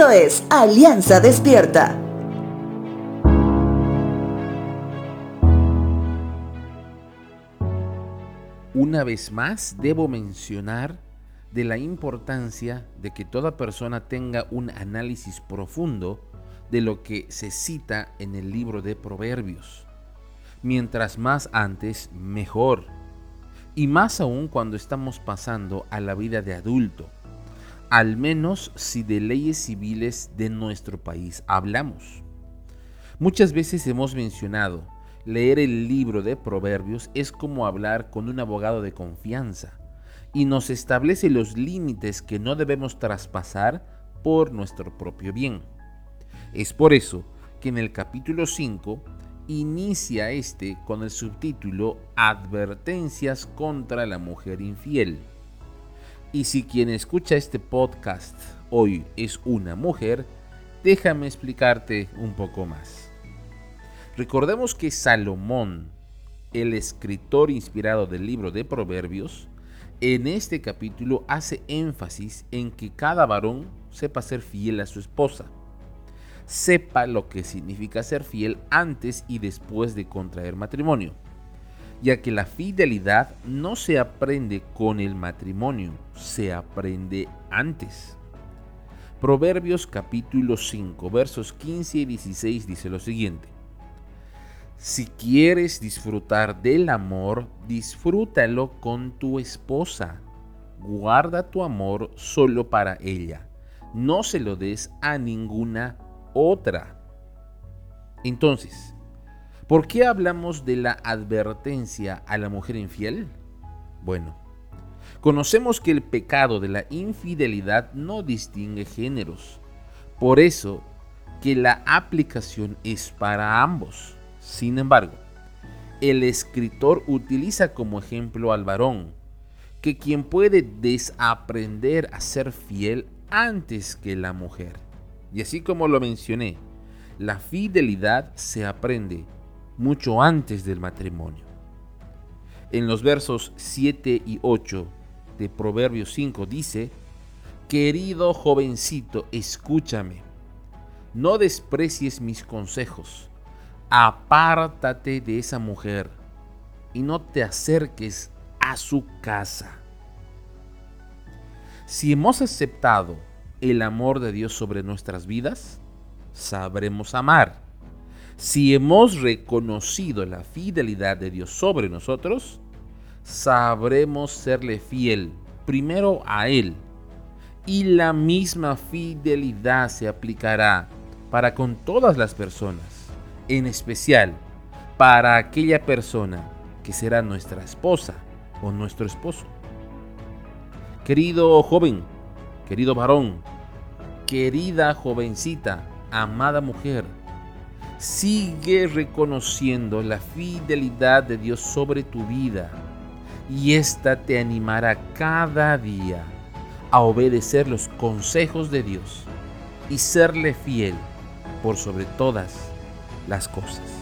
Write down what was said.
Esto es Alianza Despierta. Una vez más, debo mencionar de la importancia de que toda persona tenga un análisis profundo de lo que se cita en el libro de Proverbios. Mientras más antes, mejor. Y más aún cuando estamos pasando a la vida de adulto. Al menos si de leyes civiles de nuestro país hablamos. Muchas veces hemos mencionado, leer el libro de Proverbios es como hablar con un abogado de confianza y nos establece los límites que no debemos traspasar por nuestro propio bien. Es por eso que en el capítulo 5 inicia este con el subtítulo Advertencias contra la mujer infiel. Y si quien escucha este podcast hoy es una mujer, déjame explicarte un poco más. Recordemos que Salomón, el escritor inspirado del libro de Proverbios, en este capítulo hace énfasis en que cada varón sepa ser fiel a su esposa, sepa lo que significa ser fiel antes y después de contraer matrimonio, ya que la fidelidad no se aprende con el matrimonio, se aprende antes. Proverbios capítulo 5 versos 15 y 16 dice lo siguiente. Si quieres disfrutar del amor, disfrútalo con tu esposa. Guarda tu amor solo para ella. No se lo des a ninguna otra. Entonces, ¿por qué hablamos de la advertencia a la mujer infiel? Bueno, conocemos que el pecado de la infidelidad no distingue géneros. Por eso que la aplicación es para ambos. Sin embargo, el escritor utiliza como ejemplo al varón, que quien puede desaprender a ser fiel antes que la mujer. Y así como lo mencioné, la fidelidad se aprende mucho antes del matrimonio. En los versos 7 y 8 de Proverbios 5 dice, Querido jovencito, escúchame, no desprecies mis consejos apártate de esa mujer y no te acerques a su casa. Si hemos aceptado el amor de Dios sobre nuestras vidas, sabremos amar. Si hemos reconocido la fidelidad de Dios sobre nosotros, sabremos serle fiel primero a Él. Y la misma fidelidad se aplicará para con todas las personas en especial para aquella persona que será nuestra esposa o nuestro esposo. Querido joven, querido varón, querida jovencita, amada mujer, sigue reconociendo la fidelidad de Dios sobre tu vida y ésta te animará cada día a obedecer los consejos de Dios y serle fiel por sobre todas las cosas.